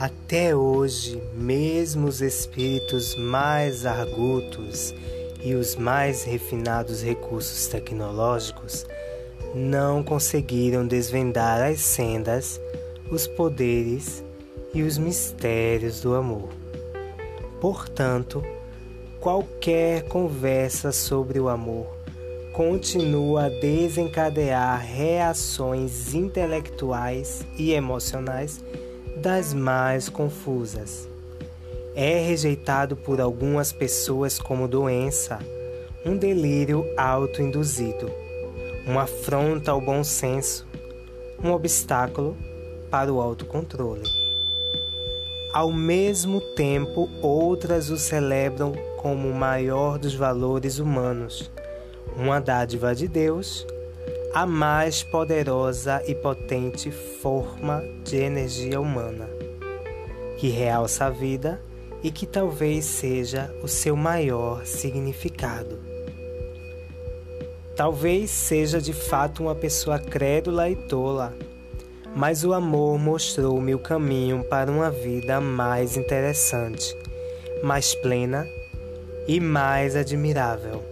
Até hoje, mesmo os espíritos mais argutos e os mais refinados recursos tecnológicos não conseguiram desvendar as sendas, os poderes e os mistérios do amor. Portanto, qualquer conversa sobre o amor continua a desencadear reações intelectuais e emocionais das mais confusas. É rejeitado por algumas pessoas como doença, um delírio autoinduzido, uma afronta ao bom senso, um obstáculo para o autocontrole. Ao mesmo tempo, outras o celebram como o maior dos valores humanos, uma dádiva de Deus a mais poderosa e potente forma de energia humana, que realça a vida e que talvez seja o seu maior significado. Talvez seja de fato uma pessoa crédula e tola, mas o amor mostrou-me o caminho para uma vida mais interessante, mais plena e mais admirável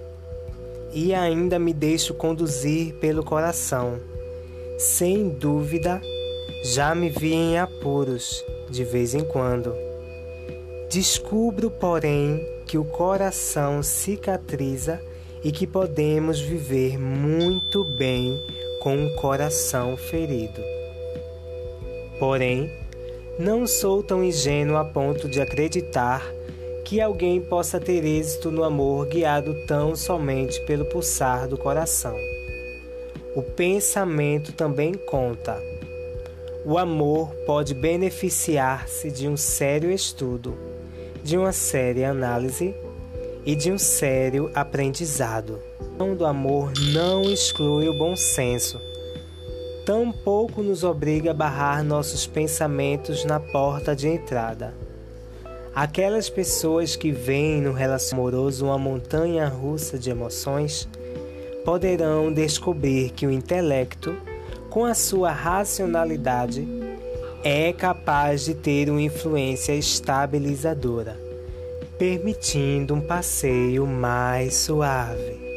e ainda me deixo conduzir pelo coração. Sem dúvida, já me vi em apuros de vez em quando. Descubro, porém, que o coração cicatriza e que podemos viver muito bem com um coração ferido. Porém, não sou tão ingênuo a ponto de acreditar que alguém possa ter êxito no amor guiado tão somente pelo pulsar do coração. O pensamento também conta. O amor pode beneficiar-se de um sério estudo, de uma séria análise e de um sério aprendizado. O amor não exclui o bom senso, tampouco nos obriga a barrar nossos pensamentos na porta de entrada. Aquelas pessoas que veem no relacionamento amoroso uma montanha russa de emoções poderão descobrir que o intelecto, com a sua racionalidade, é capaz de ter uma influência estabilizadora, permitindo um passeio mais suave.